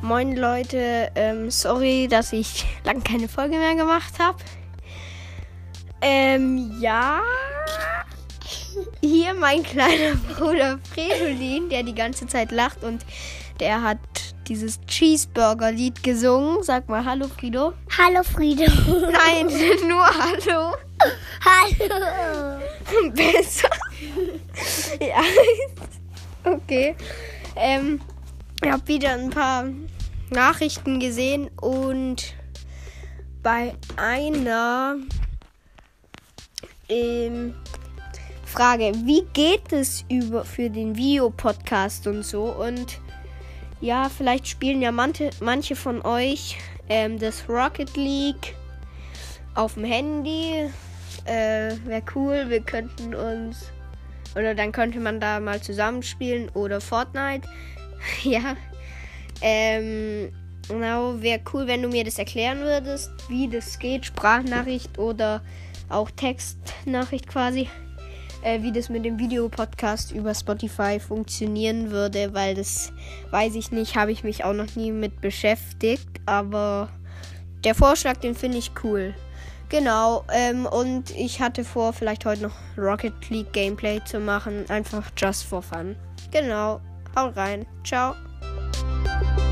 Moin Leute, ähm, sorry, dass ich lang keine Folge mehr gemacht habe. Ähm, ja. Hier mein kleiner Bruder Fredolin, der die ganze Zeit lacht und der hat dieses Cheeseburger-Lied gesungen. Sag mal Hallo, Frido. Hallo, Frido. Nein, nur Hallo. Hallo. Besser. ja. Okay. Ähm, ich habe wieder ein paar Nachrichten gesehen und bei einer ähm, Frage, wie geht es über für den Videopodcast und so und ja, vielleicht spielen ja manche, manche von euch ähm, das Rocket League auf dem Handy. Äh, Wäre cool, wir könnten uns. Oder dann könnte man da mal zusammenspielen. Oder Fortnite. ja. Ähm, genau, wäre cool, wenn du mir das erklären würdest, wie das geht. Sprachnachricht oder auch Textnachricht quasi. Äh, wie das mit dem Videopodcast über Spotify funktionieren würde, weil das weiß ich nicht, habe ich mich auch noch nie mit beschäftigt. Aber der Vorschlag, den finde ich cool. Genau, ähm, und ich hatte vor, vielleicht heute noch Rocket League Gameplay zu machen. Einfach just for fun. Genau, haut rein. Ciao. Música